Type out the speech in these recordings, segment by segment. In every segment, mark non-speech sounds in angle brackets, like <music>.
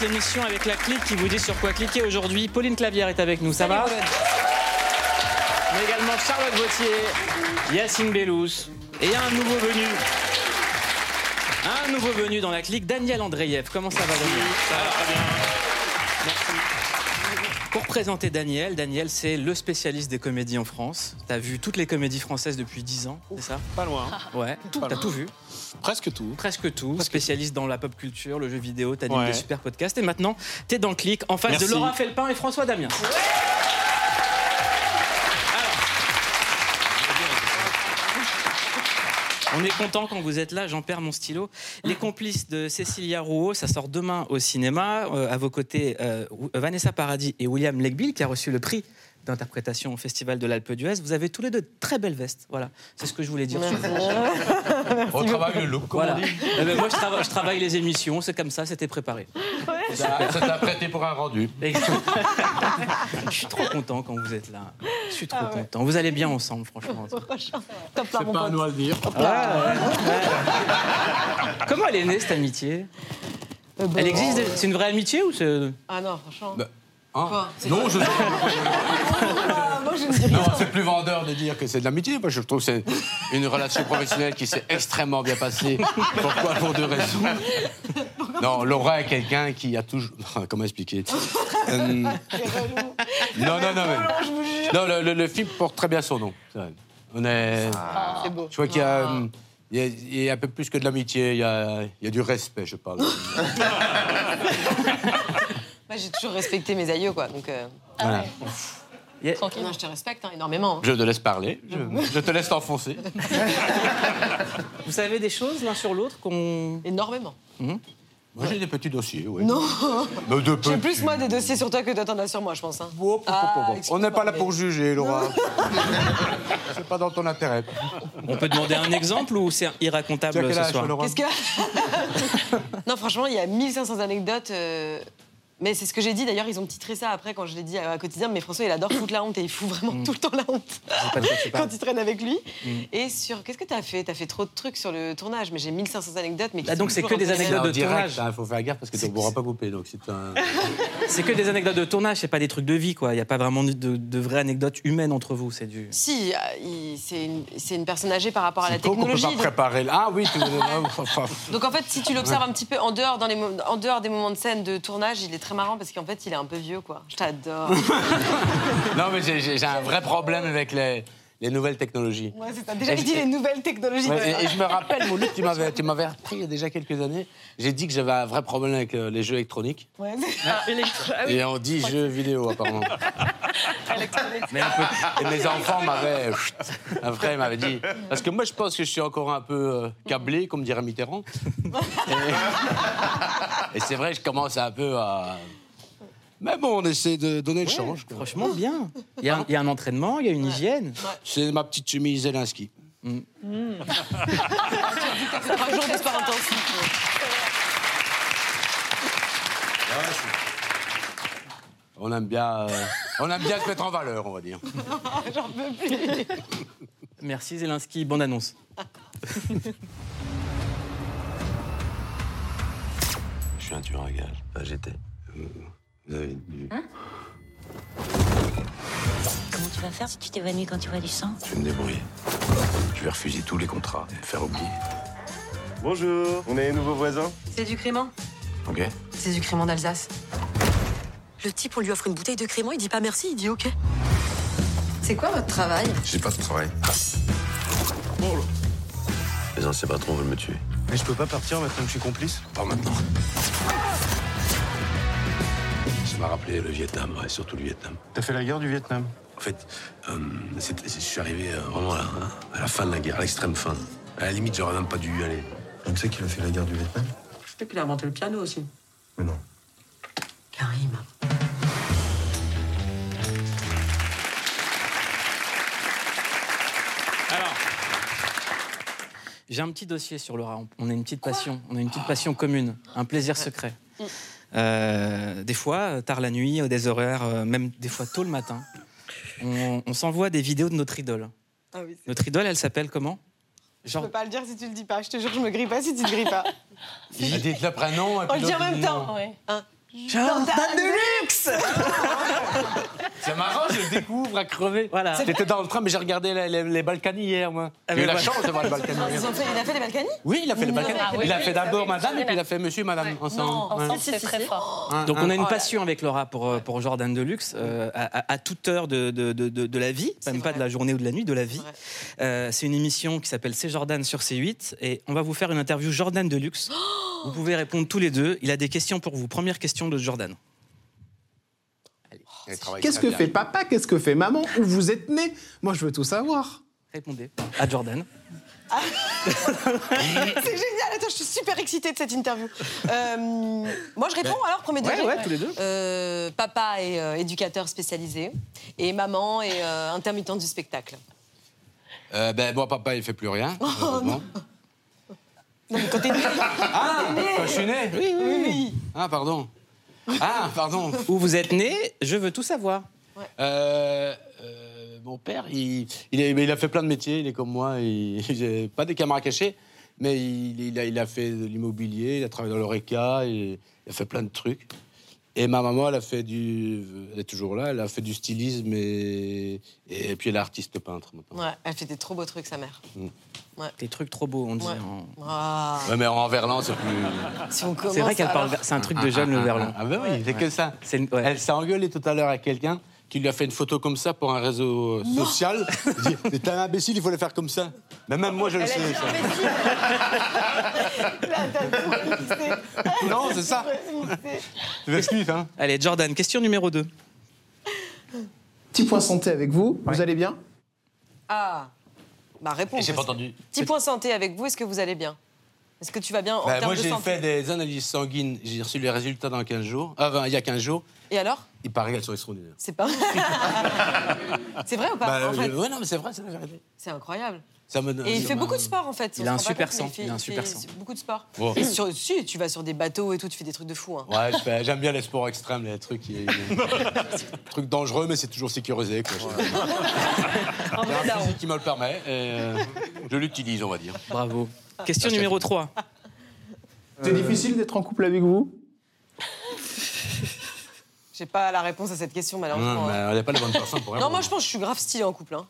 l'émission avec la clique qui vous dit sur quoi cliquer aujourd'hui. Pauline Clavière est avec nous, ça va Mais également Charlotte Vautier, Yacine Bellous et un nouveau venu. Un nouveau venu dans la clique, Daniel Andreyev. Comment ça va Daniel? Ça va très bien. Pour présenter Daniel, Daniel c'est le spécialiste des comédies en France. T'as vu toutes les comédies françaises depuis 10 ans, c'est ça? Pas loin. Ouais, t'as tout vu? Presque tout. presque tout, spécialiste dans la pop culture, le jeu vidéo, t'as Ouais. des super podcasts. Et maintenant, t'es dans le clic en face Merci. de Laura Felpin et François Damien. On est content quand vous êtes là, j'en perds mon stylo. Les complices de Cécilia Rouault, ça sort demain au cinéma. Euh, à vos côtés, euh, Vanessa Paradis et William Legbill, qui a reçu le prix d'interprétation au Festival de l'Alpe d'Huez. Vous avez tous les deux de très belles vestes. Voilà, c'est ce que je voulais dire. <laughs> On travaille le look, comme Voilà. on dit. Eh ben, moi, je, trava- je travaille les émissions, c'est comme ça, c'était préparé. Ça ça t'a prêté pour un rendu. <laughs> Je suis trop content quand vous êtes là. Je suis trop content. Vous allez bien ensemble, franchement. Top là, mon pote. nous à le dire. Comment elle est née, cette amitié? Euh, bah, Elle existe C'est une vraie amitié ou c'est... Ah non, franchement. Hein Quoi C'est non, je... Ah, <laughs> moi, je ne dis rien. non, c'est plus vendeur de dire que c'est de l'amitié. Moi, je trouve que c'est une relation professionnelle qui s'est extrêmement bien passée. Pourquoi? Pour deux raisons. Non, Laura est quelqu'un qui a toujours. <laughs> Comment expliquer? Euh, <laughs> Non, non, non, mais. Non, le, le- le film porte très bien son nom. On est. C'est beau. Je vois qu'il y a. hum, Il y, a, il y a un peu plus que de l'amitié, il y a, il y a du respect, je parle. J'ai toujours respecté mes aïeux, quoi. Donc, euh, Voilà. Y a- non, je te respecte hein, énormément. hein. Je te laisse parler, je, je te laisse t'enfoncer. <laughs> Vous savez des choses l'un sur l'autre qu'on... Énormément. Moi, j'ai des petits dossiers, oui. Non. Mais <laughs> de J'ai plus, moi, des dossiers sur toi que toi, t'en as sur moi, je pense. Hein. Ah. On n'est pas là pour juger, Laura. <laughs> C'est pas dans ton intérêt. On peut demander un exemple ou c'est irracontable ce soir Laura Qu'est-ce que. non, franchement, il y a 1500 anecdotes. euh, Mais c'est ce que j'ai dit, d'ailleurs, ils ont titré ça après quand je l'ai dit à, à quotidien. Mais François, il adore foutre la honte et il fout vraiment tout le temps la honte tu <laughs> quand il traîne avec lui. Et sur. Qu'est-ce que t'as fait? T'as fait trop de trucs sur le tournage, mais j'ai 1500 anecdotes. Mais qui Ah, donc c'est que des anecdotes de direct, tournage. Il faut faire gaffe parce que tu ne pourras pas couper. Donc c'est un... <laughs> C'est que des anecdotes de tournage, c'est pas des trucs de vie, quoi. Il n'y a pas vraiment de, de vraies anecdotes humaines entre vous, c'est du... Si, euh, c'est une, personne âgée par rapport à la con qu'on peut technologie. pas donc- préparer. Ah oui, tu <laughs> Donc en fait, si tu l'observes un petit peu en dehors, dans les en dehors des moments de scène de tournage, il est très marrant parce qu'en fait, il est un peu vieux, quoi. Je t'adore. <laughs> Non, mais j'ai- un vrai problème avec les, les nouvelles technologies. Ouais, c'est ça. Déjà, il dit les nouvelles technologies. Ouais, et, et je me <laughs> rappelle, Mouloud, tu m'avais, tu m'avais appris il y a déjà quelques années. J'ai dit que j'avais un vrai problème avec euh, les jeux électroniques. Ouais, ah oui, Et on dit jeux vidéo, apparemment. <laughs> électronique. Mais un peu... Et mes enfants m'avaient. Après, ils m'avaient dit. Parce que moi, je pense que je suis encore un peu euh, câblé, comme dirait Mitterrand. Et, <laughs> et c'est vrai, je commence un peu à. Mais bon, on essaie de donner le change. quoi. Franchement, bien. Il y, a un- il y a un entraînement, il y a une hygiène. C'est ma petite chemise Zelensky. C'est un jour de sport intensif. On aime bien, euh, on aime bien se mettre en valeur, on va dire. <laughs> J'en peux plus. Merci Zelensky, bonne annonce. Je suis un tueur à gages. Enfin, j'étais. Vous avez du... Comment tu vas faire si tu t'évanouis quand tu vois du sang Je vais me débrouiller. Je vais refuser tous les contrats, me faire oublier. Bonjour, on est les nouveaux voisins C'est du crément Ok C'est du crément d'Alsace. Le type, on lui offre une bouteille de crément, il dit pas merci, il dit ok. C'est quoi votre travail? J'ai pas de travail. Les anciens patrons veulent me tuer. Mais je peux pas partir maintenant que je suis complice? Pas maintenant. Ça m'a rappelé le Vietnam, ouais, surtout le Vietnam. T'as fait la guerre du Vietnam? En fait, euh, je suis arrivé euh, vraiment là, hein, à la fin de la guerre, à l'extrême fin. À la limite, j'aurais même pas dû y aller. Tu sais qu'il a fait la guerre du Vietnam? Et puis il a inventé le piano aussi. Mais non. Karim. Alors, j'ai un petit dossier sur Laura. On a une petite passion, on a une petite passion commune, un plaisir secret. Euh, des fois, euh, tard la nuit, euh, des horaires, euh, même des fois tôt le matin, on, on s'envoie des vidéos de notre idole. Ah oui, Notre idole, elle s'appelle comment? Je Genre, peux pas le dire si tu le dis pas. Je te jure, je me grille pas si tu te grilles pas. <laughs> Dites le prénom. On le dit en même dit temps. non. Ouais. Jordan de luxe <laughs> C'est marrant, je le découvre à crever. Voilà. J'étais dans le train, mais j'ai regardé les, les, les Balkany hier, moi. Ah, J'ai eu la chance de voir les Balkany hier. Ils ont fait- Il a fait les Balkany? Oui, il a fait les Balkany. Ah oui, il a fait d'abord oui, madame et puis il a fait monsieur, madame, ensemble. Ensemble, Ouais. c'est très fort. Donc on a une Oh là passion avec Laura pour, euh, pour Jordan Deluxe, euh, à, toute heure de, de, de- de- de la vie, même pas de la journée ou de la nuit, de la vie. Euh, c'est une émission qui s'appelle C'est Jordan sur C8 et on va vous faire une interview Jordan Deluxe. vous pouvez répondre tous les deux. Il a des questions pour vous. Première question de Jordan. Qu'est-ce que fait papa? Qu'est-ce que fait maman? Où vous êtes né Moi, je veux tout savoir. Répondez à Jordan. <laughs> C'est génial. Attends, je suis super excitée de cette interview. Euh, moi, je réponds alors, premier degré. Ouais, ouais, tous les deux. Euh, papa est euh, éducateur spécialisé et maman est euh, intermittente du spectacle. Euh, ben, moi, papa, il fait plus rien. Oh, heureusement. Non, mais quand t'es né- Ah, quand je suis né? Oui, oui. Ah, pardon. Ah, pardon. Où vous êtes né Je veux tout savoir. Euh, euh, mon père, il, il, est- il a fait plein de métiers, il est comme moi. Il, <laughs> il a pas des caméras cachées, mais il, il a, il a fait de l'immobilier, il a travaillé dans l'ORECA, il, il a fait plein de trucs. Et ma maman, elle a fait du. Elle est toujours là, elle a fait du stylisme et, et puis elle est artiste peintre maintenant. Ouais, elle fait des trop beaux trucs, sa mère. Des trucs trop beaux, on dit. Ouais. en- Ah, Ouais, mais en verlan, c'est plus. si C'est vrai qu'elle alors- parle. C'est un truc de jeune, le verlan. Ah, ben oui, c'est que ça. Elle s'est engueulée tout à l'heure avec quelqu'un qui lui a fait une photo comme ça pour un réseau social. <laughs> Il dit Mais T'es un imbécile, il faut le faire comme ça. Mais même moi, je le Elle sais. dit ça. imbécile. Là, t'as <laughs> tout mixé. Non, c'est ça. M'excuses, hein? Allez, Jordan, question numéro 2. Petit point santé avec vous. Vous allez bien? Ah, bah réponds. J'ai pas entendu. Petit point santé avec vous, est-ce que vous allez bien? Est-ce que tu vas bien en Bah, termes moi, de j'ai santé fait des analyses sanguines. J'ai reçu les résultats dans 15 jours. Ah, enfin, il y a 15 jours. Et alors? Il paraît qu'elles sont extraordinaires. C'est pas. <laughs> c'est vrai ou pas Bah, en fait, je- ouais, non, mais c'est vrai, c'est la vérité. C'est incroyable. Ça me donne- Et il fait beaucoup de sport en fait. Il a un super sang, il a un super fait sang. Beaucoup de sport. Et sur, si, tu vas sur des bateaux et tout, tu fais des trucs de fou. hein. Ouais, je fais- j'aime bien les sports extrêmes, les trucs, qui- <laughs> trucs dangereux, mais c'est toujours sécurisé. Quoi. J'ai <laughs> un physique qui me le permet et euh, je l'utilise, on va dire. Bravo. Question numéro 3. <laughs> C'est difficile d'être en couple avec vous? <laughs> J'ai pas la réponse à cette question Non, malheureusement. mais hein. on n'est pas les bonnes personnes pour Non, répondre. moi je pense que je suis grave stylée en couple. hein.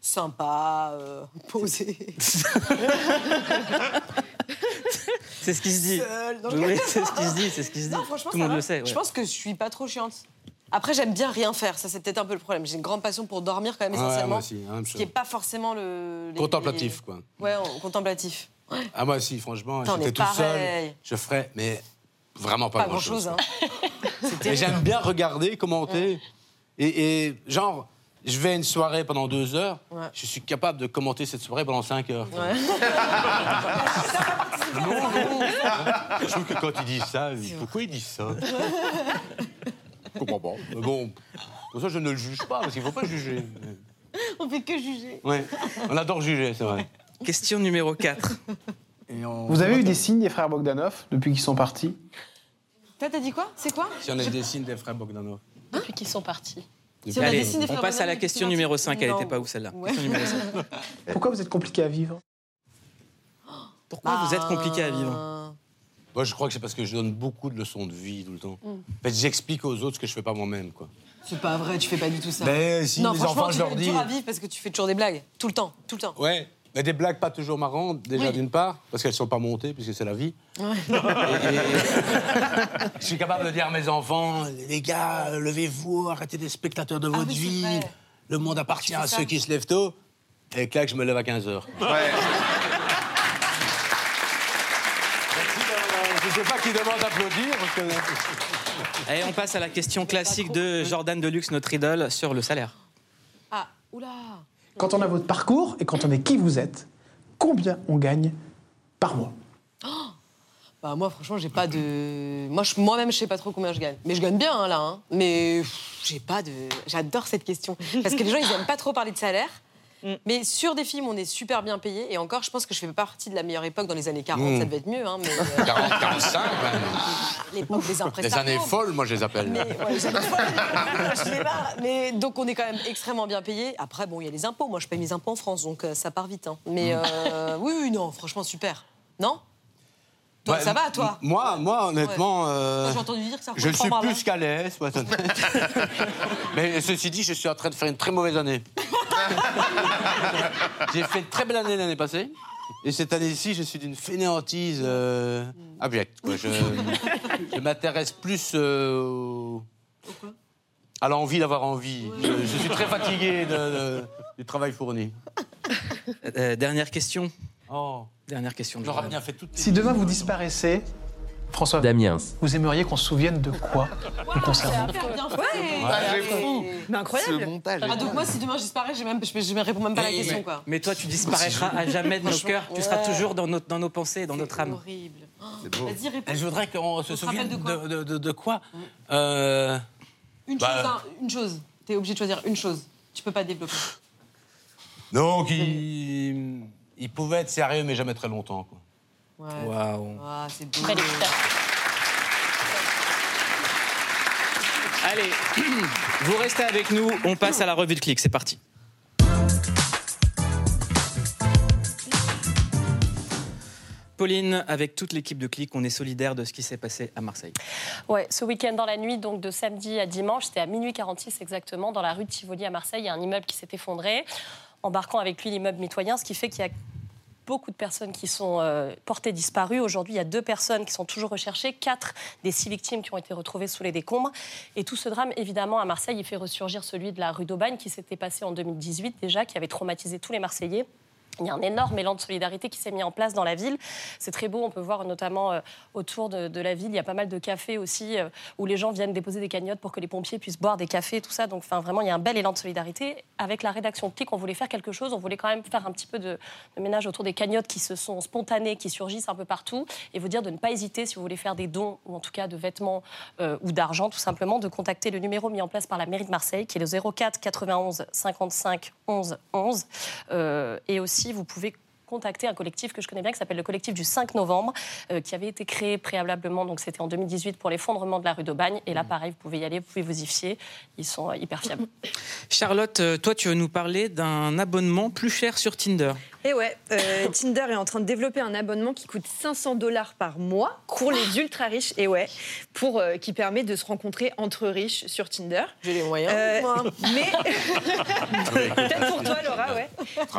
Sympa, euh, posé. <laughs> C'est ce qui se dit. Oui, c'est ce qui se dit, c'est ce qui se dit. Non, franchement, Tout le monde va. le sait. ouais. Je pense que je suis pas trop chiante. Après, j'aime bien rien faire. Ça, c'est peut-être un peu le problème. J'ai une grande passion pour dormir quand même Ouais, essentiellement. moi aussi, la même ce qui est pas forcément le. les- Contemplatif, quoi. Ouais, contemplatif. Ah, moi aussi, franchement, j'étais tout seul. Je ferais, mais vraiment pas, Pas grand chose. Hein. <laughs> J'aime bien regarder, commenter. Et, et genre, je vais à une soirée pendant deux heures, Ouais. je suis capable de commenter cette soirée pendant cinq heures. Ouais. <laughs> Je trouve que quand ils disent ça, pourquoi ils disent ça? <laughs> Je comprends pas? Mais bon, pour ça, je ne le juge pas, parce qu'il ne faut pas juger. On fait que juger. Ouais, on adore juger, c'est vrai. Question numéro 4. <laughs> Vous avez eu des signes des frères Bogdanov depuis qu'ils sont partis Toi, t'as dit quoi? C'est quoi? Si on a des signes des frères Bogdanov. Depuis qu'ils sont partis. Si on a Allez, des signes des on frères passe à la question numéro parti. 5. Elle Non. était pas où celle-là? Ouais. Question numéro 5. <laughs> Pourquoi vous êtes compliqué à vivre? Pourquoi vous êtes compliqué à vivre? Bah, Moi, je crois que c'est parce que je donne beaucoup de leçons de vie tout le temps. Mm. En fait, j'explique aux autres ce que je fais pas moi-même, quoi. C'est pas vrai, tu fais pas du tout ça. Mais si non, les franchement, enfants, tu je leur dois être dis. dur à vivre parce que tu fais toujours des blagues. Tout le temps, tout le temps. Ouais, mais des blagues pas toujours marrantes, déjà Oui. d'une part, parce qu'elles sont pas montées, puisque c'est la vie. Ouais. Et- et- <laughs> je suis capable de dire à mes enfants, les gars, levez-vous, arrêtez des spectateurs de votre Ah oui, c'est vie. Le monde appartient à ça ceux qui se lèvent tôt. Et clac, je me lève à 15 heures. Je sais pas qui demande d'applaudir. que- Allez, on passe à la question classique de Jordan Deluxe, notre idole, sur le salaire. Ah, oula. Quand on a votre parcours et quand on est qui vous êtes, combien on gagne par mois Bah moi franchement j'ai pas de moi je- moi-même je sais pas trop combien je gagne. Mais je gagne bien hein, là hein. mais j'ai pas de j'adore cette question. Parce que les gens ils aiment pas trop parler de salaire Mais sur des films, on est super bien payé. Et encore, je pense que je fais partie de la meilleure époque dans les années 40. Ça devait être mieux, hein, mais euh, <laughs> 40, 45, même. <laughs> l'époque des Les impresario. années folles, moi je les appelle. Mais, ouais, les années folles, je sais pas. Mais donc on est quand même extrêmement bien payé. Après, bon, il y a les impôts. Moi, je paye mes impôts en France, donc euh, ça part vite. hein. Mais euh, oui, oui, non, franchement, super. Non? Toi, Ouais, ça va, toi? Moi, moi honnêtement. euh, J'ai entendu dire que ça Je suis plus qu'à l'aise. <laughs> Mais ceci dit, je suis en train de faire une très mauvaise année. <laughs> J'ai fait une très belle année l'année passée. Et cette année-ci, je suis d'une fainéantise euh, abjecte. quoi. Je, je m'intéresse plus euh, au- à l'envie d'avoir envie. Je, je suis très fatigué de- de- du travail fourni. Euh, dernière question. Oh, Dernière question. de j'aurais bien fait toutes les- Si demain vous disparaissez, François, Damiens. vous aimeriez qu'on se souvienne de quoi nous concernant fou. Mais Ce incroyable. montage. Ah, donc moi, si demain je disparais, je, même, je, je me réponds même pas à la Mais- question, quoi. Mais toi, tu disparaîtras à jamais de nos cœurs. Tu seras ouais. toujours dans nos, dans nos pensées, dans notre âme. horrible. Oh, C'est beau. Vas-y, réponds. Et Je voudrais qu'on se On se rappelle souvienne de quoi de, de- de- de quoi Euh, Une Bah, chose, hein, une chose. T'es obligé de choisir une chose. Tu peux pas développer. Donc, il, il pouvait être sérieux, mais jamais très longtemps. Quoi. Ouais. Waouh. Ah, c'est beau. Allez, <clears throat> vous restez avec nous. On passe à la revue de clic. C'est parti. Pauline, avec toute l'équipe de clic, on est solidaire de ce qui s'est passé à Marseille. Ouais, ce week-end dans la nuit, donc de samedi à dimanche, c'était à minuit 46 exactement, dans la rue de Tivoli à Marseille, il y a un immeuble qui s'est effondré, embarquant avec lui l'immeuble mitoyen, ce qui fait qu'il y a beaucoup de personnes qui sont euh, portées disparues. Aujourd'hui, il y a deux personnes qui sont toujours recherchées, quatre des six victimes qui ont été retrouvées sous les décombres. Et tout ce drame, évidemment, à Marseille, il fait ressurgir celui de la rue d'Aubagne, qui s'était passé en 2018 déjà, qui avait traumatisé tous les Marseillais. Il y a un énorme élan de solidarité qui s'est mis en place dans la ville. C'est très beau, on peut voir notamment euh, autour de, la ville, il y a pas mal de cafés aussi euh, où les gens viennent déposer des cagnottes pour que les pompiers puissent boire des cafés, tout ça. Donc vraiment, il y a un bel élan de solidarité. Avec la rédaction Clic, on voulait faire quelque chose, on voulait quand même faire un petit peu de, ménage autour des cagnottes qui se sont spontanées, qui surgissent un peu partout, et vous dire de ne pas hésiter si vous voulez faire des dons, ou en tout cas de vêtements euh, ou d'argent, tout simplement, de contacter le numéro mis en place par la mairie de Marseille, qui est le 04 91 55 11 11. Euh, et aussi, vous pouvez contacter un collectif que je connais bien qui s'appelle le collectif du 5 novembre, euh, qui avait été créé préalablement, donc c'était en 2018 pour l'effondrement de la rue d'Aubagne. Et là, pareil, vous pouvez y aller, vous pouvez vous y fier. Ils sont euh, hyper fiables. <laughs> Charlotte, euh, toi, tu veux nous parler d'un abonnement plus cher sur Tinder. Et ouais, euh, <coughs> Tinder est en train de développer un abonnement qui coûte 500 dollars par mois pour les ultra riches. Et ouais, pour euh, qui permet de se rencontrer entre riches sur Tinder. J'ai les moyens. Euh, moi. <laughs> mais <laughs> peut-être pour toi, Laura, ouais.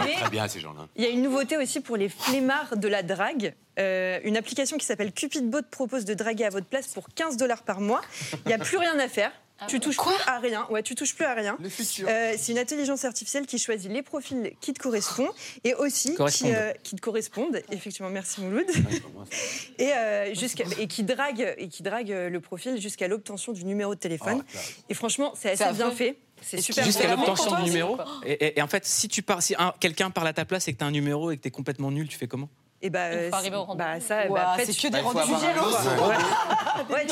Mais Très bien, ces gens-là. il y a une nouveauté aussi pour les flemmards de la drague. Euh, une application qui s'appelle Cupidbot propose de draguer à votre place pour 15 dollars par mois. Il n'y a plus rien à faire. Tu touches plus à rien. Ouais, tu touches plus à rien. Le futur. Euh, c'est une intelligence artificielle qui choisit les profils qui te correspondent et aussi qui, euh, qui te correspondent. Effectivement, merci Mouloud. <laughs> et, euh, jusqu'à- et qui drague et qui drague le profil jusqu'à l'obtention du numéro de téléphone. et franchement, c'est assez bien fait. C'est super Jusqu'à l'obtention du numéro. Et, et- et en fait, si, tu pars, si un- quelqu'un parle à ta place et que tu as un numéro et que tu es complètement nul, tu fais comment? Et bah, Il faut euh, arriver au rendez-vous. bah, ça, bah, c'est que des Bah, il faut rendez-vous avoir un gérants. autre- <laughs> Ouais.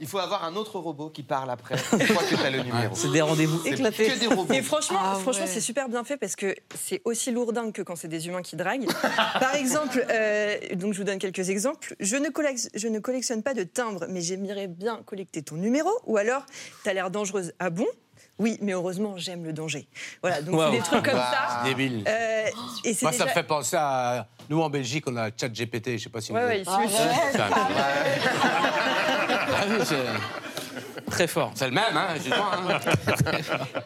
Il faut avoir un autre robot qui parle après, une fois que tu as le numéro. C'est des rendez-vous C'est éclatés. que des robots. Et franchement, Ah franchement ouais. c'est super bien fait parce que c'est aussi lourdingue que quand c'est des humains qui draguent. <laughs> Par exemple, euh, donc je vous donne quelques exemples. Je ne, collectionne, je ne collectionne pas de timbres, mais j'aimerais bien collecter ton numéro. Ou alors, t'as l'air dangereuse. Ah bon? Oui, mais heureusement, j'aime le danger. Voilà, donc Wow. des trucs comme ça. Débile. Euh, et c'est Moi, ça me fait penser à. Nous, en Belgique, on a ChatGPT, je sais pas si vous Ouais, ici Ah, ouais. <laughs> Ah oui, c'est- Très fort. C'est le même, hein, hein.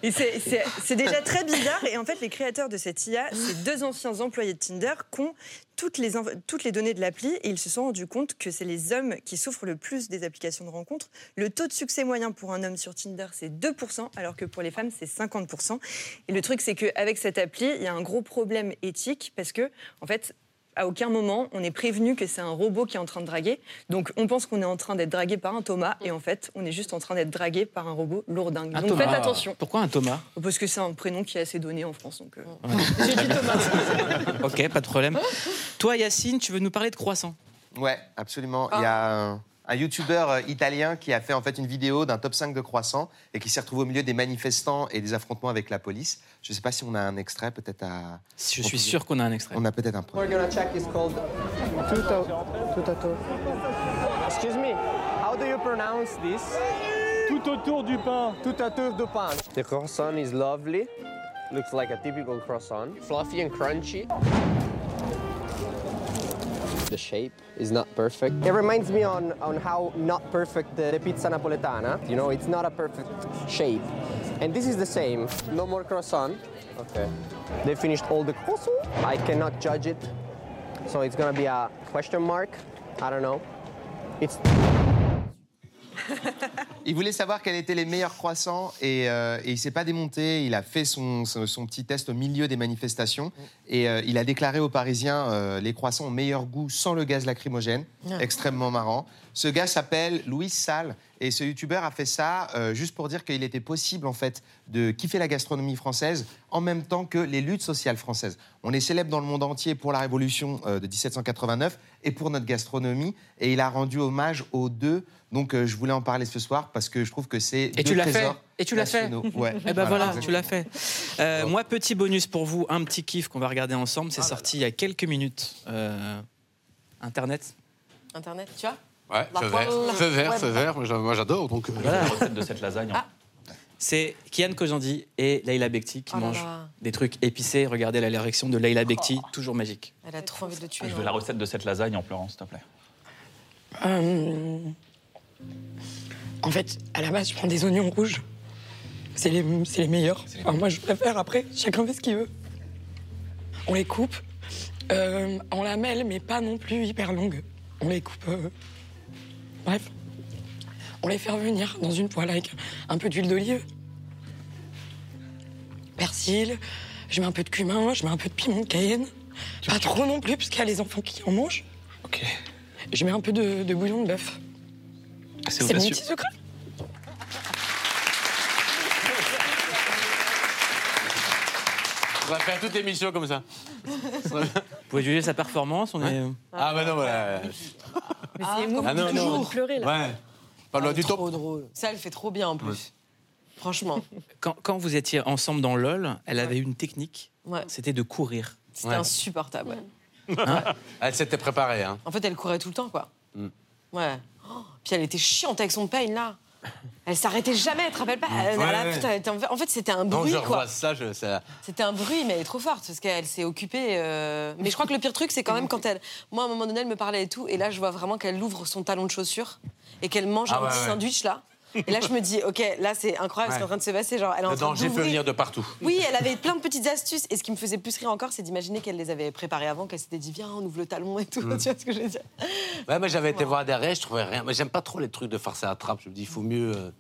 <laughs> C'est- déjà très bizarre. Et en fait, les créateurs de cette IA, c'est deux anciens employés de Tinder qui ont toutes les, inf- toutes les données de l'appli et ils se sont rendus compte que c'est les hommes qui souffrent le plus des applications de rencontres. Le taux de succès moyen pour un homme sur Tinder, c'est 2%, alors que pour les femmes, c'est 50%. Et le truc, c'est qu'avec cette appli, il y a un gros problème éthique parce que, en fait, à aucun moment, on est prévenu que c'est un robot qui est en train de draguer. Donc, on pense qu'on est en train d'être dragué par un Thomas, et en fait, on est juste en train d'être dragué par un robot lourdingue. Un Donc, Thomas. faites attention. Pourquoi un Thomas? Parce que c'est un prénom qui est assez donné en France. Donc, euh, Ok, pas de problème. Toi, Yacine, tu veux nous parler de croissant? Ouais, absolument. Il y a un, youtubeur euh, italien qui a fait en fait une vidéo d'un top 5 de croissants et qui s'est retrouvé au milieu des manifestants et des affrontements avec la police. Je ne sais pas si on a un extrait peut-être à. Je suis sûr qu'on a un extrait. On a peut-être un point. We're gonna check is called tuto. Tutato. Excuse me, how do you pronounce this? Tout autour du pain. Tout autour du pain. The croissant is lovely. Looks like a typical croissant. Fluffy and crunchy. The shape is not perfect. It reminds me on, on how not perfect the, the pizza napoletana. You know, it's not a perfect shape. And this is the same. No more croissant. Okay. They finished all the croissant. I cannot judge it. So it's gonna be a question mark. I don't know. It's <laughs> Il voulait savoir quels étaient les meilleurs croissants et, euh, et il s'est pas démonté. Il a fait son, son- son petit test au milieu des manifestations et euh, il a déclaré aux Parisiens euh, les croissants au meilleur goût sans le gaz lacrymogène. Ah. Extrêmement marrant. Ce gars s'appelle Louis Salle et ce youtubeur a fait ça euh, juste pour dire qu'il était possible en fait de kiffer la gastronomie française en même temps que les luttes sociales françaises. On est célèbre dans le monde entier pour la révolution euh, de 1789 et pour notre gastronomie et il a rendu hommage aux deux. Donc euh, je voulais en parler ce soir parce que je trouve que c'est Et deux tu l'as fait Et tu l'as fait. Ouais. <laughs> Eh ben voilà, tu l'as fait. Euh, moi, petit bonus pour vous, un petit kiff qu'on va regarder ensemble. C'est sorti il y a quelques minutes. Euh, Internet. Internet, tu vois? Ouais, La feu vert, feu vert, feu vert. Moi, j'a- Moi, j'adore. Donc, euh, Voilà. La recette de cette lasagne. Ah. C'est Kian Kojandi et Leila Bekti qui Oh mangent là. des trucs épicés. Regardez la réaction de Leila Bekti, toujours magique. Elle a trop envie de le tuer. Je veux la recette de cette lasagne en pleurant, s'il te plaît. Euh, En fait, à la base, je prends des oignons rouges. C'est les, c'est les meilleurs. Enfin, moi, je préfère. Après, chacun fait ce qu'il veut. On les coupe euh, en lamelles, mais pas non plus hyper longues. On les coupe. euh, Bref. On les fait revenir dans une poêle avec un peu d'huile d'olive. Persil. Je mets un peu de cumin, je mets un peu de piment de Cayenne. Pas trop non plus, parce qu'il y a les enfants qui en mangent. Ok. Je mets un peu de, de bouillon de bœuf. C'est C'est mon petit secret. On va faire toute l'émission comme ça. Vous pouvez juger sa performance. On est... Ah, bah non, voilà. Mais Ah, c'est émouvant Ah non, toujours non. de pleurer là. Ouais. Pas loin du top. Trop drôle. Ça, elle fait trop bien en plus. Franchement. Quand, quand vous étiez ensemble dans LOL, elle avait une technique. Ouais. C'était de courir. C'était Ouais. insupportable. ouais. <laughs> Elle s'était préparée. Hein. En fait, elle courait tout le temps, quoi. Mm. Ouais. Oh, puis elle était chiante avec son pain, là. Elle s'arrêtait jamais, tu te rappelles pas Elle- Ouais, elle a- ouais. putain, elle était en fait- c'était un Quand bruit, je quoi. revois ça, je, ça... C'était un bruit, mais elle est trop forte parce qu'elle s'est occupée. euh, Mais je crois que le pire truc, c'est quand même quand elle. Moi, à un moment donné, elle me parlait et tout, et là, je vois vraiment qu'elle ouvre son talon de chaussure et qu'elle mange Ah un ouais, petit sandwich là. Et là, je me dis, ok, là, c'est incroyable ce qui est en train de se passer. Genre, elle est en le train danger peut venir de partout. Oui, elle avait plein de petites astuces. Et ce qui me faisait plus rire encore, c'est d'imaginer qu'elle les avait préparées avant, qu'elle s'était dit, viens, on ouvre le talon et tout. Mm. <laughs> Tu vois ce que je veux dire? Ouais, moi j'avais été voir derrière, je trouvais rien. Moi j'aime pas trop les trucs de farce à attrape. Je me dis, il faut mieux. euh,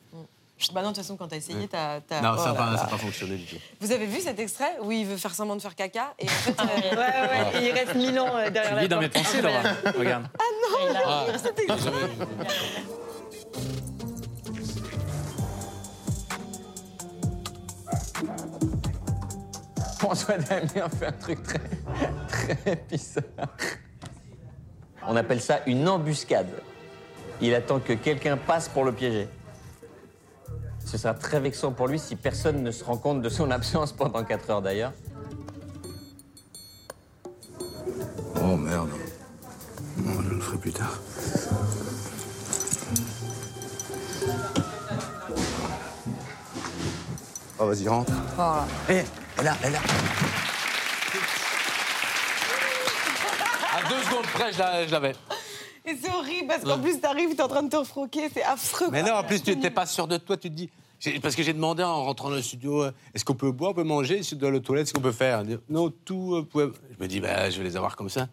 Bah non, de toute façon, quand t'as essayé, t'as. t'as- Non, oh ça n'a là pas, pas fonctionné du tout. Vous avez vu cet extrait où il veut faire semblant de faire caca et en fait. euh, Ouais, ouais, et il reste mille ans euh, derrière Tu la lis dans mes pensées, Laura. <laughs> Regarde. Ah, cet extrait. François Damien fait un truc très, très bizarre. On appelle ça une embuscade. Il attend que quelqu'un passe pour le piéger. Ce sera très vexant pour lui si personne ne se rend compte de son absence pendant 4 heures d'ailleurs. Oh merde. Non, je le ferai plus tard. Oh, vas-y, rentre. Eh, là, là. À deux secondes près, je l'a- l'avais. Et c'est horrible parce qu'en plus, t'arrives, t'es en train de te refroquer, c'est affreux. Mais quoi. non, en plus, tu n'étais pas sûr de toi. Tu te dis. Parce que j'ai demandé en rentrant dans le studio euh, est-ce qu'on peut boire, on peut manger Si on doit aller aux toilettes, ce qu'on peut faire? Dit, Non, tout. euh, pouvait- Je me dis bah, je vais les avoir comme ça.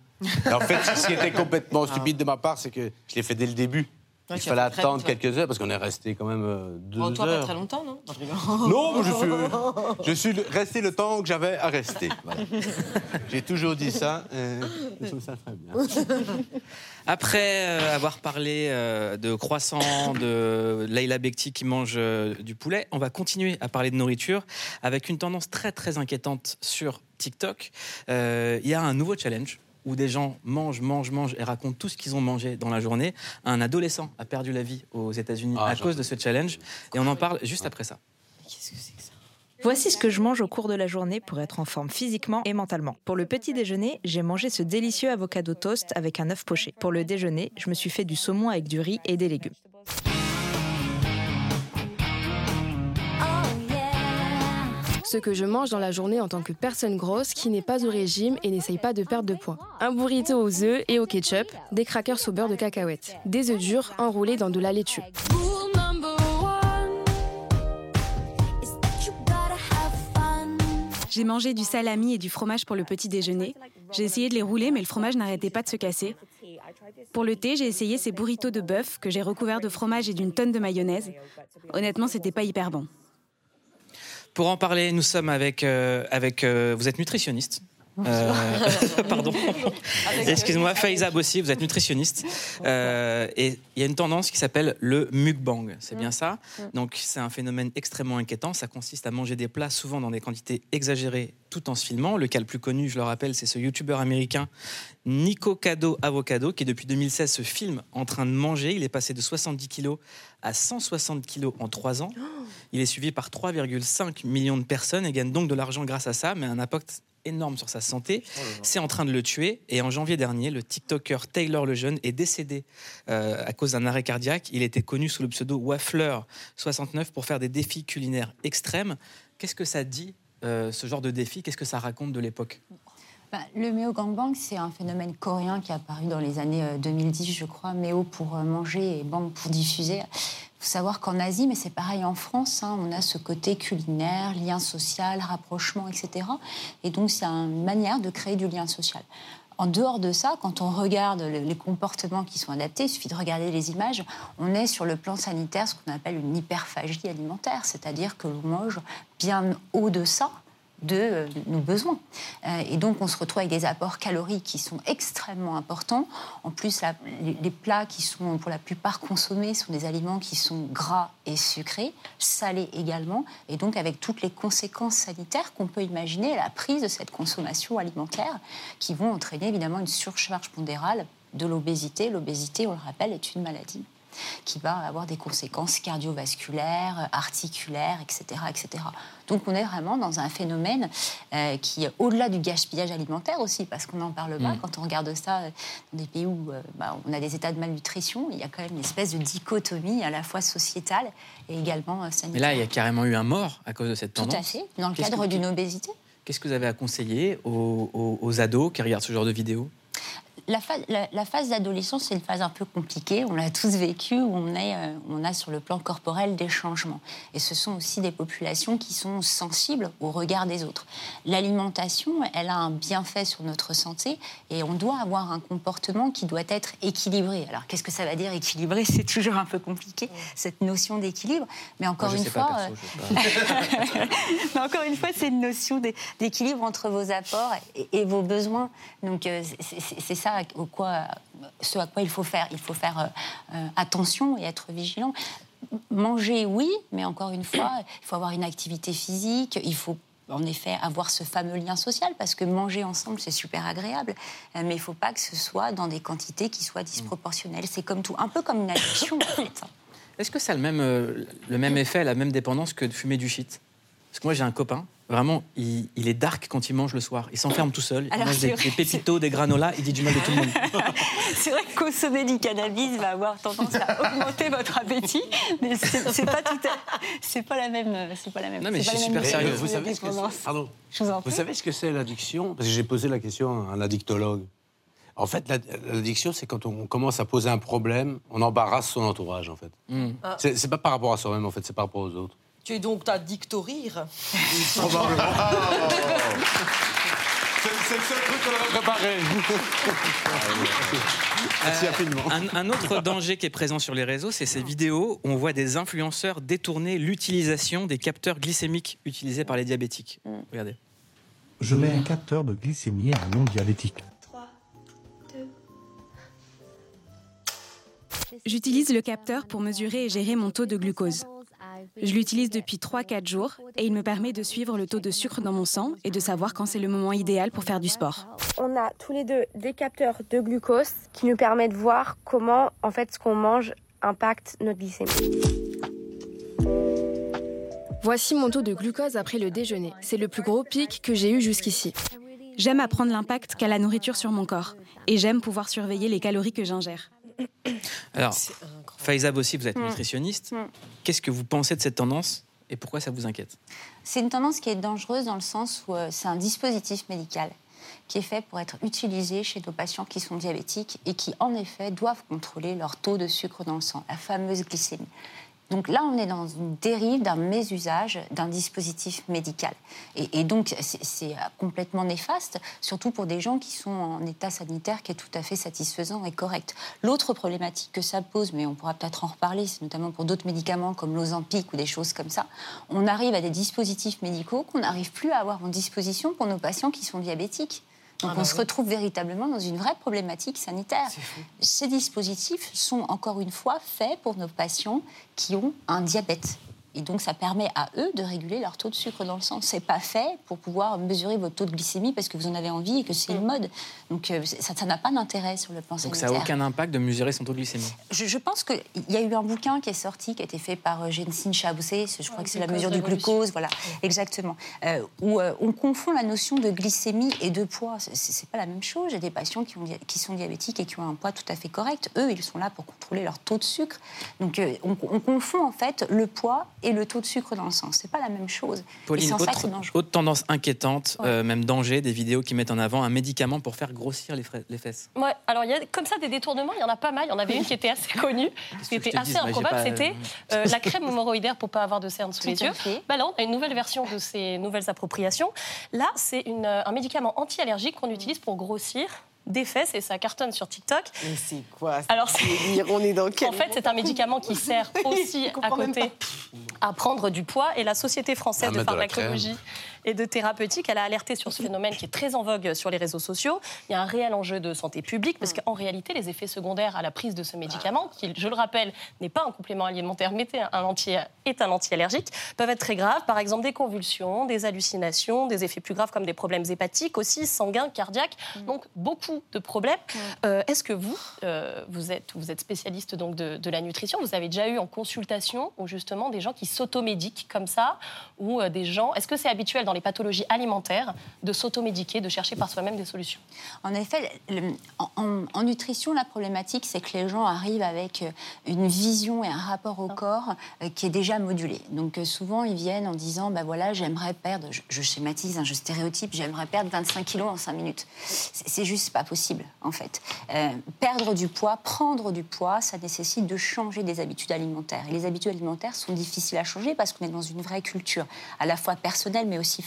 Et en fait, ce qui était complètement stupide de ma part, c'est que je l'ai fait dès le début. Ouais, Il fallait attendre quelques heures parce qu'on est resté quand même euh, deux Bon, toi, pas heures. très longtemps, non <laughs> Non, je. Non, mais je suis, <laughs> je suis resté le temps que j'avais à rester. Voilà. <laughs> J'ai toujours dit ça. euh, je trouve ça très bien. Après euh, avoir parlé euh, de croissants, de Leila Bekti qui mange euh, du poulet, on va continuer à parler de nourriture avec une tendance très très inquiétante sur TikTok. Euh, Il y a un nouveau challenge où des gens mangent, mangent, mangent et racontent tout ce qu'ils ont mangé dans la journée. Un adolescent a perdu la vie aux États-Unis Ah, à cause de ce challenge. Et on en parle juste après ça? Voici ce que je mange au cours de la journée pour être en forme physiquement et mentalement. Pour le petit déjeuner, j'ai mangé ce délicieux avocado toast avec un œuf poché. Pour le déjeuner, je me suis fait du saumon avec du riz et des légumes. Ce que je mange dans la journée en tant que personne grosse qui n'est pas au régime et n'essaye pas de perdre de poids. Un burrito aux œufs et au ketchup, des crackers au beurre de cacahuète, des œufs durs enroulés dans de la laitue. J'ai mangé du salami et du fromage pour le petit déjeuner. J'ai essayé de les rouler, mais le fromage n'arrêtait pas de se casser. Pour le thé, j'ai essayé ces burritos de bœuf que j'ai recouverts de fromage et d'une tonne de mayonnaise. Honnêtement, c'était pas hyper bon. Pour en parler, nous sommes avec. euh, avec euh, vous êtes nutritionniste Euh, <laughs> pardon. Excuse-moi, Faiza aussi, vous êtes nutritionniste. Euh, et il y a une tendance qui s'appelle le mukbang. C'est bien ça? Donc, c'est un phénomène extrêmement inquiétant. Ça consiste à manger des plats souvent dans des quantités exagérées tout en se filmant. Le cas le plus connu, je le rappelle, c'est ce youtubeur américain Nico Cado Avocado qui, depuis 2016, se filme en train de manger. Il est passé de 70 kilos à 160 kilos en 3 ans. Il est suivi par 3,5 millions de personnes et gagne donc de l'argent grâce à ça, mais un impact énorme sur sa santé. C'est en train de le tuer. Et en janvier dernier, le TikToker Taylor Lejeune est décédé euh, à cause d'un arrêt cardiaque. Il était connu sous le pseudo Waffler69 pour faire des défis culinaires extrêmes. Qu'est-ce que ça dit, euh, ce genre de défi Qu'est-ce que ça raconte de l'époque? Bah, le Meo Gangbang, c'est un phénomène coréen qui est apparu dans les années euh, 2010, je crois. Meo pour euh, manger et Bang pour diffuser. Il faut savoir qu'en Asie, mais c'est pareil en France, hein, on a ce côté culinaire, lien social, rapprochement, etc. Et donc, c'est une manière de créer du lien social. En dehors de ça, quand on regarde le- les comportements qui sont adaptés, il suffit de regarder les images, on est sur le plan sanitaire ce qu'on appelle une hyperphagie alimentaire, c'est-à-dire que l'on mange bien au-deçà de euh, nos besoins. Euh, et donc, on se retrouve avec des apports caloriques qui sont extrêmement importants. En plus, les plats qui sont pour la plupart consommés sont des aliments qui sont gras et sucrés, salés également, et donc avec toutes les conséquences sanitaires qu'on peut imaginer à la prise de cette consommation alimentaire, qui vont entraîner évidemment une surcharge pondérale de l'obésité. L'obésité, on le rappelle, est une maladie qui va avoir des conséquences cardiovasculaires, articulaires, etc., etc. Donc on est vraiment dans un phénomène euh, qui, au-delà du gaspillage alimentaire aussi, parce qu'on n'en parle pas, Mm. quand on regarde ça euh, dans des pays où euh, bah, on a des états de malnutrition, il y a quand même une espèce de dichotomie à la fois sociétale et également euh, Mais sanitaire. là, il y a carrément eu un mort à cause de cette Tout tendance. à fait, dans le cadre d'une obésité. Qu'est-ce que vous avez à conseiller aux, aux- aux ados qui regardent ce genre de vidéos? La phase, la, la phase d'adolescence, c'est une phase un peu compliquée. On l'a tous vécu, où on, est, euh, on a sur le plan corporel des changements. Et ce sont aussi des populations qui sont sensibles au regard des autres. L'alimentation, elle a un bienfait sur notre santé et on doit avoir un comportement qui doit être équilibré. Alors, qu'est-ce que ça va dire équilibré? <laughs> C'est toujours un peu compliqué, cette notion d'équilibre. Mais encore Moi, une sais pas, fois. perso, euh, <laughs> mais encore une fois, c'est une notion d'é- d'équilibre entre vos apports et, et vos besoins. Donc, euh, c'est- c'est ce à quoi il faut faire. Il faut faire euh, euh, attention et être vigilant. Manger, oui, mais encore une fois, il faut avoir une activité physique. Il faut en effet avoir ce fameux lien social parce que manger ensemble c'est super agréable Euh, mais il faut pas que ce soit dans des quantités qui soient disproportionnelles c'est comme tout un peu comme une addiction Est-ce que ça a le même, le même effet, la même dépendance que de fumer du shit? Parce que moi, j'ai un copain, vraiment, il, il est dark quand il mange le soir. Il s'enferme tout seul, il Alors, mange c'est des, vrai, des pépitos, des granolas, il dit du mal de tout le monde. <laughs> C'est vrai que consommer du cannabis va avoir tendance à augmenter votre appétit, mais c'est pas tout à- c'est pas la même, c'est pas la même. Non, mais je suis super sérieux. Vous savez ce que Pardon. Je vous en Vous prie. savez ce que c'est l'addiction? Parce que j'ai posé la question à un addictologue. En fait, l'ad- l'addiction, c'est quand on commence à poser un problème, on embarrasse son entourage, en fait. C'est c'est pas par rapport à soi-même, en fait, c'est par rapport aux autres. Tu es donc ta dictorire <laughs> Probablement. C'est le seul truc qu'on aurait préparé. Euh, un, un autre danger qui est présent sur les réseaux, c'est ces vidéos où on voit des influenceurs détourner l'utilisation des capteurs glycémiques utilisés par les diabétiques. Regardez. Je mets un capteur de glycémie à un non diabétique. J'utilise le capteur pour mesurer et gérer mon taux de glucose. Je l'utilise depuis 3-4 jours et il me permet de suivre le taux de sucre dans mon sang et de savoir quand c'est le moment idéal pour faire du sport. On a tous les deux des capteurs de glucose qui nous permettent de voir comment en fait ce qu'on mange impacte notre glycémie. Voici mon taux de glucose après le déjeuner. C'est le plus gros pic que j'ai eu jusqu'ici. J'aime apprendre l'impact qu'a la nourriture sur mon corps et j'aime pouvoir surveiller les calories que j'ingère. Alors, Faiza aussi, vous êtes Mm. nutritionniste. Mm. Qu'est-ce que vous pensez de cette tendance et pourquoi ça vous inquiète? C'est une tendance qui est dangereuse dans le sens où euh, c'est un dispositif médical qui est fait pour être utilisé chez nos patients qui sont diabétiques et qui, en effet, doivent contrôler leur taux de sucre dans le sang, la fameuse glycémie. Donc là, on est dans une dérive d'un mésusage d'un dispositif médical. Et, donc, c'est- complètement néfaste, surtout pour des gens qui sont en état sanitaire qui est tout à fait satisfaisant et correct. L'autre problématique que ça pose, mais on pourra peut-être en reparler, c'est notamment pour d'autres médicaments comme l'Ozempic ou des choses comme ça, on arrive à des dispositifs médicaux qu'on n'arrive plus à avoir en disposition pour nos patients qui sont diabétiques. Donc Ah on bah se retrouve véritablement dans une vraie problématique sanitaire. Ces dispositifs sont encore une fois faits pour nos patients qui ont un diabète. Et donc ça permet à eux de réguler leur taux de sucre dans le sang. C'est pas fait pour pouvoir mesurer votre taux de glycémie parce que vous en avez envie et que c'est une mode. Donc euh, ça n'a pas d'intérêt sur le plan Donc sanitaire. ça n'a aucun impact de mesurer son taux de glycémie. Je, je pense qu'il y a eu un bouquin qui est sorti, qui a été fait par euh, Jensin Chaboussé, je crois que c'est la glucose mesure du glucose, voilà, exactement, euh, où euh, on confond la notion de glycémie et de poids. C'est- pas la même chose. J'ai des patients qui, ont dia- qui sont diabétiques et qui ont un poids tout à fait correct. Eux, ils sont là pour contrôler leur taux de sucre. Donc euh, on, on confond en fait le poids et le taux de sucre dans le sang. C'est pas la même chose. et Pauline, c'est en ça autre, dangereux. autre tendance inquiétante, euh, même danger, des vidéos qui mettent en avant un médicament pour faire grossir les, fra- les fesses. Ouais, alors il y a comme ça des détournements, il y en a pas mal. Il y en avait une qui était assez <laughs> connue, qui était assez improbable. pas, C'était euh, <laughs> la crème hémorroïdaire pour pas avoir de cernes sous les yeux. Bah là, on a une nouvelle version de ces nouvelles appropriations. Là, c'est une, euh, un médicament anti-allergique qu'on utilise pour grossir des fesses et ça cartonne sur TikTok. Mais c'est quoi Alors, On est dans <laughs> quel En fait, c'est un médicament qui sert <laughs> aussi à côté à prendre du poids. Et la Société française À de pharmacologie et de thérapeutique, elle a alerté sur ce phénomène qui est très en vogue sur les réseaux sociaux. Il y a un réel enjeu de santé publique parce qu'en réalité, les effets secondaires à la prise de ce médicament, qui, je le rappelle, n'est pas un complément alimentaire, mais est un anti, est un anti-allergique, peuvent être très graves. Par exemple, des convulsions, des hallucinations, des effets plus graves comme des problèmes hépatiques aussi, sanguins, cardiaques. Donc, beaucoup de problèmes. Euh, Est-ce que vous, euh, vous, êtes, vous êtes spécialiste donc de, de la nutrition, vous avez déjà eu en consultation ou justement des gens qui s'automédiquent comme ça, ou euh, des gens, est-ce que c'est habituel dans les pathologies alimentaires de s'automédiquer, de chercher par soi-même des solutions En effet, le- en, nutrition, la problématique, c'est que les gens arrivent avec euh, une vision et un rapport au corps euh, qui est déjà modulé. Donc euh, souvent, ils viennent en disant, bah voilà, j'aimerais perdre, je, je schématise, hein, je stéréotype, j'aimerais perdre 25 kilos en 5 minutes. C'est c'est juste pas possible, en fait. Euh, perdre du poids, prendre du poids, ça nécessite de changer des habitudes alimentaires. Et les habitudes alimentaires sont difficiles à changer parce qu'on est dans une vraie culture, à la fois personnelle mais aussi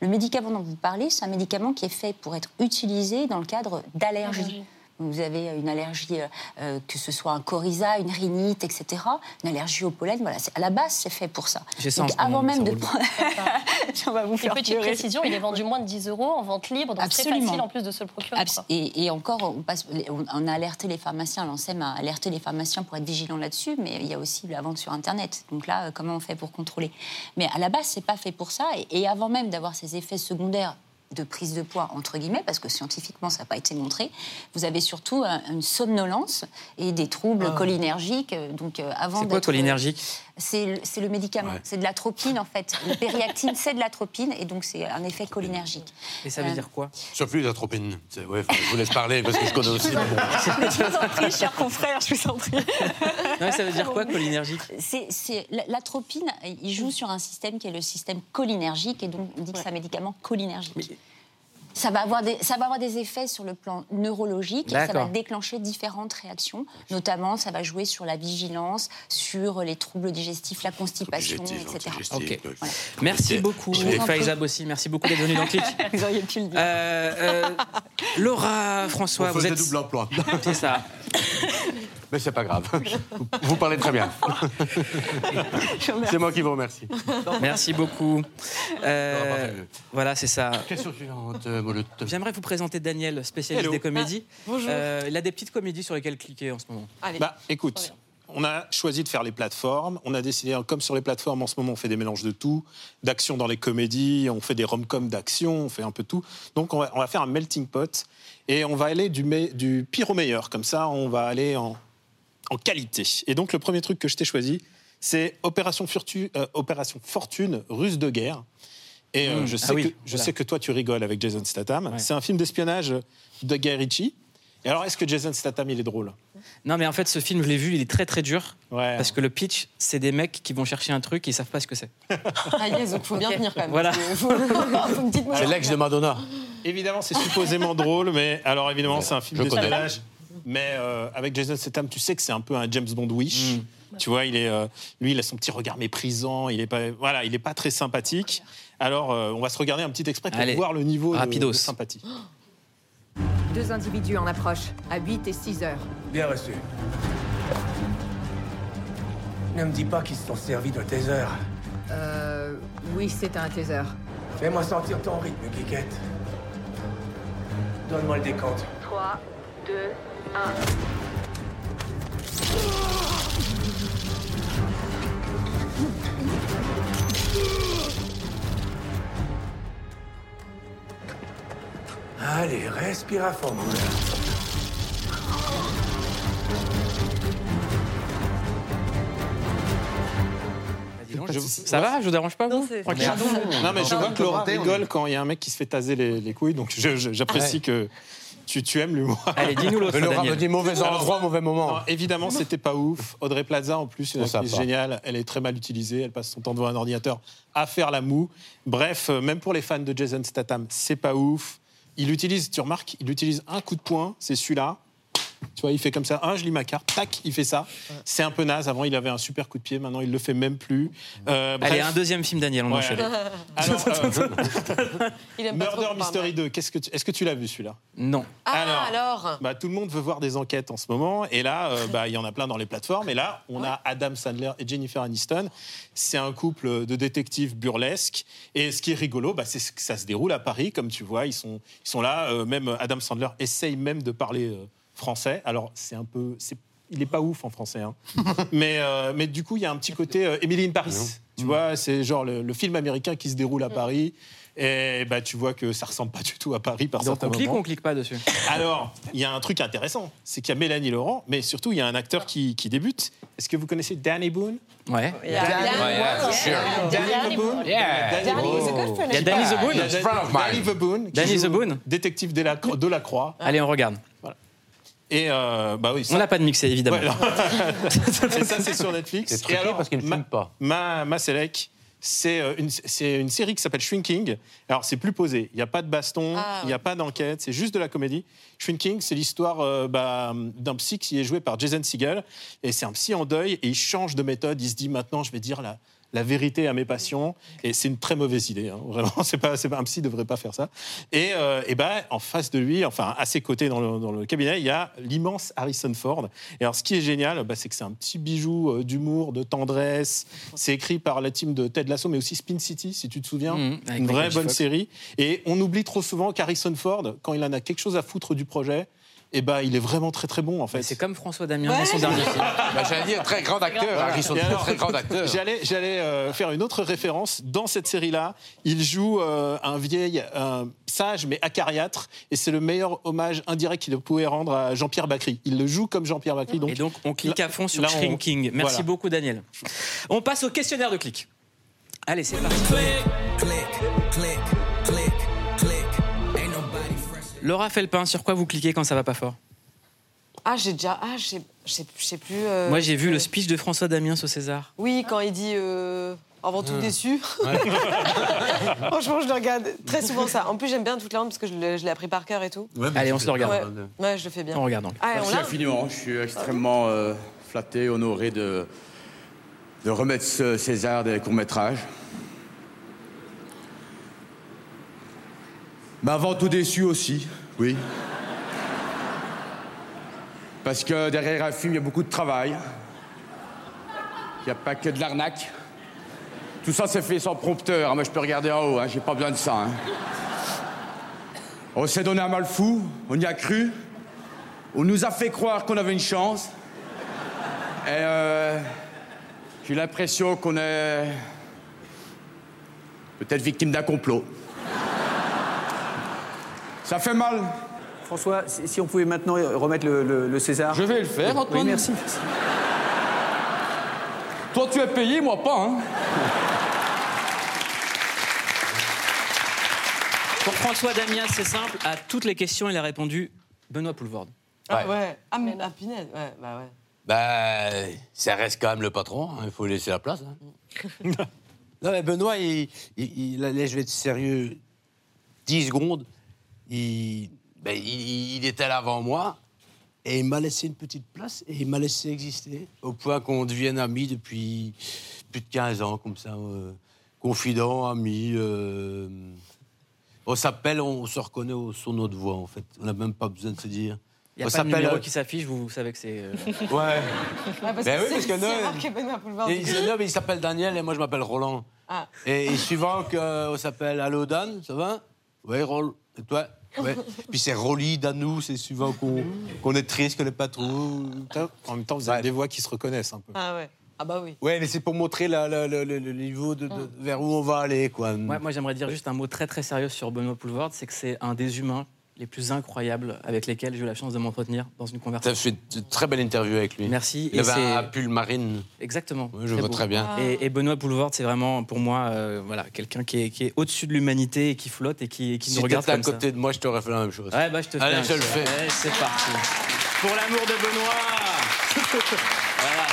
Le médicament dont vous parlez, c'est un médicament qui est fait pour être utilisé dans le cadre d'allergies. Vous avez une allergie, euh, euh, que ce soit un coryza, une rhinite, etc. Une allergie au pollen, voilà. c'est- À la base, c'est fait pour ça. J'ai ça avant même ça de prendre... <laughs> On va vous Une faire petite pleurer. précision, il est vendu moins de 10 euros en vente libre, donc très Absolument. facile en plus de se le procurer. Abs- Et, et encore, on, passe- on- on a alerté les pharmaciens, l'ANSEM a alerté les pharmaciens pour être vigilants là-dessus, mais il y a aussi la vente sur Internet. Donc là, euh, comment on fait pour contrôler? Mais à la base, c'est pas fait pour ça. Et, et avant même d'avoir ces effets secondaires de prise de poids, entre guillemets, parce que scientifiquement, ça n'a pas été montré, vous avez surtout un- une somnolence et des troubles Ah. cholinergiques. euh, Donc, euh, avant C'est quoi d'être- cholinergique? C'est le, c'est le médicament, Ouais. c'est de l'atropine en fait. Le périactine, c'est de l'atropine et donc c'est un effet cholinergique. Et ça veut Euh, dire quoi? Surplus d'atropine. Ouais, je vous laisse parler parce que je connais aussi. <laughs> Je vous en prie, cher confrère, je vous en prie. Non, ça veut dire quoi, cholinergique? C'est, c'est- l'atropine, il joue sur un système qui est le système cholinergique, et donc on dit que c'est un médicament cholinergique. Ça va, avoir des, ça va avoir des effets sur le plan neurologique, et ça va déclencher différentes réactions. Notamment, ça va jouer sur la vigilance, sur les troubles digestifs, la constipation, etc. Merci beaucoup. Faiza Bossi. Merci beaucoup d'être venu dans Clic. <laughs> Vous auriez pu le dire. Euh, euh, Laura, François, On vous êtes. double emploi. C'est ça. <laughs> Mais c'est pas grave. Vous, parlez très bien. c'est moi qui vous remercie. Merci beaucoup. Euh, voilà, c'est ça. Question suivante. J'aimerais vous présenter Daniel, spécialiste Hello. des comédies. Ah, bonjour. Euh, il a des petites comédies sur lesquelles cliquer en ce moment. Bah, écoute, on a choisi de faire les plateformes. On a décidé, comme sur les plateformes en ce moment, on fait des mélanges de tout, d'action dans les comédies, on fait des rom-coms d'action, on fait un peu tout. Donc on va, on va faire un melting pot et on va aller du, me- du pire au meilleur. Comme ça, on va aller en, en qualité. Et donc le premier truc que je t'ai choisi, c'est Opération, Furtu- euh, Opération Fortune, russe de guerre. Et euh, Mmh. je, sais Ah oui, que, je voilà. sais que toi, tu rigoles avec Jason Statham. C'est un film d'espionnage de Guy Ritchie. Et alors, est-ce que Jason Statham, il est drôle? Non, mais en fait, ce film, je l'ai vu, il est très très dur. Parce que le pitch, c'est des mecs qui vont chercher un truc et ils savent pas ce que c'est. Ah yes, donc faut bien tenir quand même. Voilà. Une petite motivation. Madonna. Évidemment, c'est supposément drôle, mais alors évidemment, c'est un film Je connais. d'espionnage. Mais euh, avec Jason Statham, tu sais que c'est un peu un James Bond wish. Mm. Tu vois, il est, euh, lui, il a son petit regard méprisant. Il est pas, voilà, il est pas très sympathique. Alors, euh, on va se regarder un petit extrait pour Allez, voir le niveau de, de sympathie. <gasps> Deux individus en approche, à 8 et 6 heures. Bien reçu. Ne me dis pas qu'ils se sont servis de taser. Euh. Oui, c'est un taser. Fais-moi sentir ton rythme, Geekette. Donne-moi le décompte. 3, 2, 1. Allez, respire à fond. Je- Ça va Je vous dérange pas vous Ok. Non, mais je vois que est- rigole quand il y a un mec qui se fait taser les, les couilles, donc je- je- j'apprécie Ouais. que tu, tu aimes l'humour. Allez, dis-nous l'autre, Daniel. me dit mauvais endroit, mauvais moment. non, évidemment, c'était pas ouf. Audrey Plaza, en plus, une sait actrice pas. géniale, elle est très mal utilisée, elle passe son temps devant un ordinateur à faire la moue. Bref, euh, même pour les fans de Jason Statham, c'est pas ouf. Il utilise, tu remarques, il utilise un coup de poing, c'est celui-là. Tu vois, il fait comme ça, ah, je lis ma carte, tac, il fait ça. C'est un peu naze. Avant, il avait un super coup de pied, maintenant, il le fait même plus. Euh, Allez, un deuxième film, Daniel, on Ouais, enchaîne. allez. <laughs> Alors, euh, <laughs> Il aime pas trop Murder qu'on parle Mystery mal. 2, qu'est-ce que tu- est-ce que tu l'as vu celui-là? Non. Ah, alors, bah, Tout le monde veut voir des enquêtes en ce moment. Et là, euh, bah, il y en a plein dans les plateformes. Et là, on a Adam Sandler et Jennifer Aniston. C'est un couple de détectives burlesques. Et ce qui est rigolo, bah, c'est que ça se déroule à Paris, comme tu vois. Ils sont, ils sont là. euh, même Adam Sandler essaye même de parler euh, français. Alors, c'est un peu. Il est pas ouf en français. hein. <laughs> mais, euh, mais du coup, il y a un petit côté euh, Emily in Paris. Tu vois, c'est genre le, le film américain qui se déroule à Paris. Et bah, tu vois que ça ressemble pas du tout à Paris par certains on clique ou on clique pas dessus? Alors, il y a un truc intéressant, c'est qu'il y a Mélanie Laurent, mais surtout il y a un acteur qui, qui débute. Est-ce que vous connaissez Danny Boone? Ouais. Danny the Boone. Yeah. Danny Boone. friend. Il y a Danny the Boone. Il y a Danny the Boone. Danny the Boone. Détective de la, de la Croix. Allez, on regarde. Et euh, bah oui, On n'a pas de mixé, évidemment. Ouais, non. <laughs> Et ça, c'est sur Netflix. C'est Et alors, parce qu'il ne ma, filme pas. Ma, ma Selec, c'est euh, une, c'est une série qui s'appelle Shrinking. Alors, c'est plus posé. Il n'y a pas de baston, il Ah, n'y a pas d'enquête, c'est juste de la comédie. Shrinking, c'est l'histoire euh, bah, d'un psy qui est joué par Jason Segel. Et c'est un psy en deuil et il change de méthode. Il se dit maintenant, je vais dire la, la vérité à mes patients. Et c'est une très mauvaise idée. hein. <laughs> Vraiment, c'est pas, c'est pas, un psy ne devrait pas faire ça. Et, euh, et ben, en face de lui, enfin à ses côtés dans le, dans le cabinet, il y a l'immense Harrison Ford. Et alors, ce qui est génial, bah, c'est que c'est un petit bijou euh, d'humour, de tendresse. C'est écrit par la team de Ted Lasso, mais aussi Spin City, si tu te souviens. Avec une vraie bonne Fox. série. Et on oublie trop souvent qu'Harrison Ford, quand il en a quelque chose à foutre du projet, et ben, il est vraiment très très bon en fait. C'est comme François Damien dans son dernier film. <laughs> Bah, J'allais dire, très grand acteur. Alors, très grand acteur. J'allais, j'allais euh, faire une autre référence. Dans cette série-là, il joue euh, un vieil un sage mais acariâtre, et c'est le meilleur hommage indirect qu'il pouvait rendre à Jean-Pierre Bacry. Il le joue comme Jean-Pierre Bacry. Donc, Et donc, on clique à fond sur là, on- Shrinking. Merci voilà. beaucoup, Daniel. On passe au questionnaire de clic. Allez, c'est parti. Laura Felpin, sur quoi vous cliquez quand ça va pas fort? Ah, j'ai déjà. Ah, je sais- plus. euh, Moi, j'ai vu le speech de François Damiens au César. Oui, quand il dit euh, avant tout Ah. déçu. <laughs> Franchement, je le regarde très souvent ça. En plus, j'aime bien toute la honte parce que je l'ai je l'ai appris par cœur et tout. Allez, on se le regarde. Ouais, Ouais, je le fais bien. On regarde donc. Ah, on Merci l'a infiniment. Je suis extrêmement euh, flatté, honoré de, de remettre ce César des courts-métrages. Mais avant tout déçu aussi, oui. Parce que derrière un film, il y a beaucoup de travail. Il n'y a pas que de l'arnaque. Tout ça, c'est fait sans prompteur. Moi, je peux regarder en haut, hein. j'ai pas besoin de ça. hein. On s'est donné un mal fou, on y a cru. On nous a fait croire qu'on avait une chance. Et euh, j'ai l'impression qu'on est peut-être victime d'un complot. Ça fait mal. François, si on pouvait maintenant remettre le, le- le César. Je vais le faire, Oui, Antoine. merci. Toi, tu es payé, moi pas, hein Pour François Damien, c'est simple. À toutes les questions, il a répondu Benoît Poulvorde. Ah ouais. Ah, mais ah, punaise. Ouais, bah ouais. Bah, ça reste quand même le patron, hein, il faut laisser la place. hein. <laughs> non, mais Benoît, il, il- il- là, je vais être sérieux 10 secondes. Il, ben, il, il était là avant moi et il m'a laissé une petite place et il m'a laissé exister au point qu'on devienne amis depuis plus de 15 ans, comme ça. euh, confident, amis. euh, on s'appelle, on se reconnaît au son de notre voix, en fait. On n'a même pas besoin de se dire. Il n'y a on pas de numéro euh, qui s'affiche, vous, vous savez que c'est. euh, <laughs> Ouais. Ouais, parce Ben que oui, parce que non. Et il, non, mais il s'appelle Daniel et moi je m'appelle Roland. Ah. Et, et suivant qu'on s'appelle Allo Dan, ça va? Oui, Roll. Et toi Ouais. <laughs> Puis c'est Rolly, Danou, c'est suivant qu'on est triste, qu'on n'est pas trop. En même temps, vous avez des voix qui se reconnaissent un peu. Ah ouais. Ah bah oui. Ouais, mais c'est pour montrer la- la- la- le, le niveau de, de- vers où on va aller, quoi. Ouais, moi, j'aimerais dire juste un mot très très sérieux sur Benoît Poulvorde c'est que c'est un des humains les plus incroyables avec lesquels j'ai eu la chance de m'entretenir dans une Tu as conversation. fait une très belle interview avec lui. Merci. Il Et avait c'est- un pull marine. Exactement. Oui, je vois beau. très bien. Et, et Benoît Poulvorde, c'est vraiment pour moi euh, voilà, quelqu'un qui est, qui est au-dessus de l'humanité et qui flotte et qui, qui Si nous regarde à ça. côté de moi, je t'aurais fait la même chose. Ouais, bah je te fais Allez, je le fais. Ouais, c'est parti. Pour l'amour de Benoît Voilà.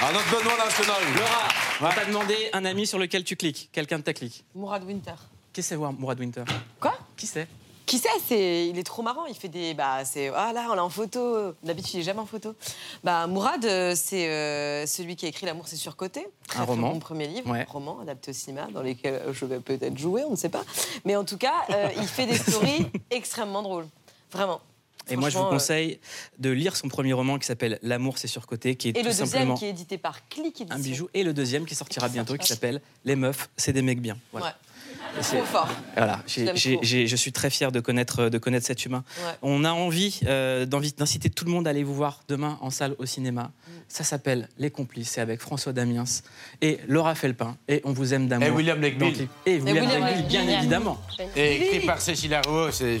Ah, notre Benoît national. Laura, on t'a demandé un ami sur lequel tu cliques. Quelqu'un de ta clique. Mourad Winter. Qui c'est voir Mourad Winter? Quoi? Qui c'est? Qui c'est C'est il est trop marrant. Il fait des bah c'est ah là on l'a en photo. D'habitude il est jamais en photo. Bah Mourad euh, c'est euh, celui qui a écrit L'amour c'est surcoté. Très, Un très roman. bon premier livre, Ouais. roman adapté au cinéma dans lequel je vais peut-être jouer, on ne sait pas. Mais en tout cas euh, il fait des stories <laughs> extrêmement drôles. Vraiment. Et moi, je vous conseille de lire son premier roman qui s'appelle L'amour, c'est surcoté, qui est Et tout le deuxième simplement qui est édité par Click un Édition. bijou. Et le deuxième qui sortira bientôt, qui s'appelle Les meufs, c'est des mecs bien. Voilà. Ouais. Trop fort. Voilà, Je suis très fier de connaître, de connaître cet humain. Ouais. On a envie euh, d'inciter tout le monde à aller vous voir demain en salle au cinéma. Mm. Ça s'appelle Les Complices, c'est avec François Damiens et Laura Felpin. Et on vous aime d'amour. Et William Legbill. Et William, William Legbill, bien évidemment. Et écrit par Cécile Arro, c'est.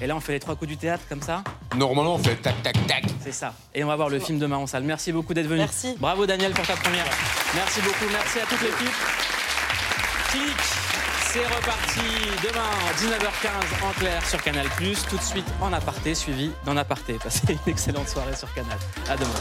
Et là, on fait les trois coups du théâtre comme ça Normalement, on fait tac, tac, tac. C'est ça. Et on va voir le film demain en salle. Merci beaucoup d'être venu. Merci. Bravo Daniel pour ta première. Merci beaucoup. Merci à toute l'équipe. C'est reparti demain 19h15 en clair sur Canal+. Tout de suite en aparté, suivi d'en aparté. Passez une excellente soirée sur Canal. À demain.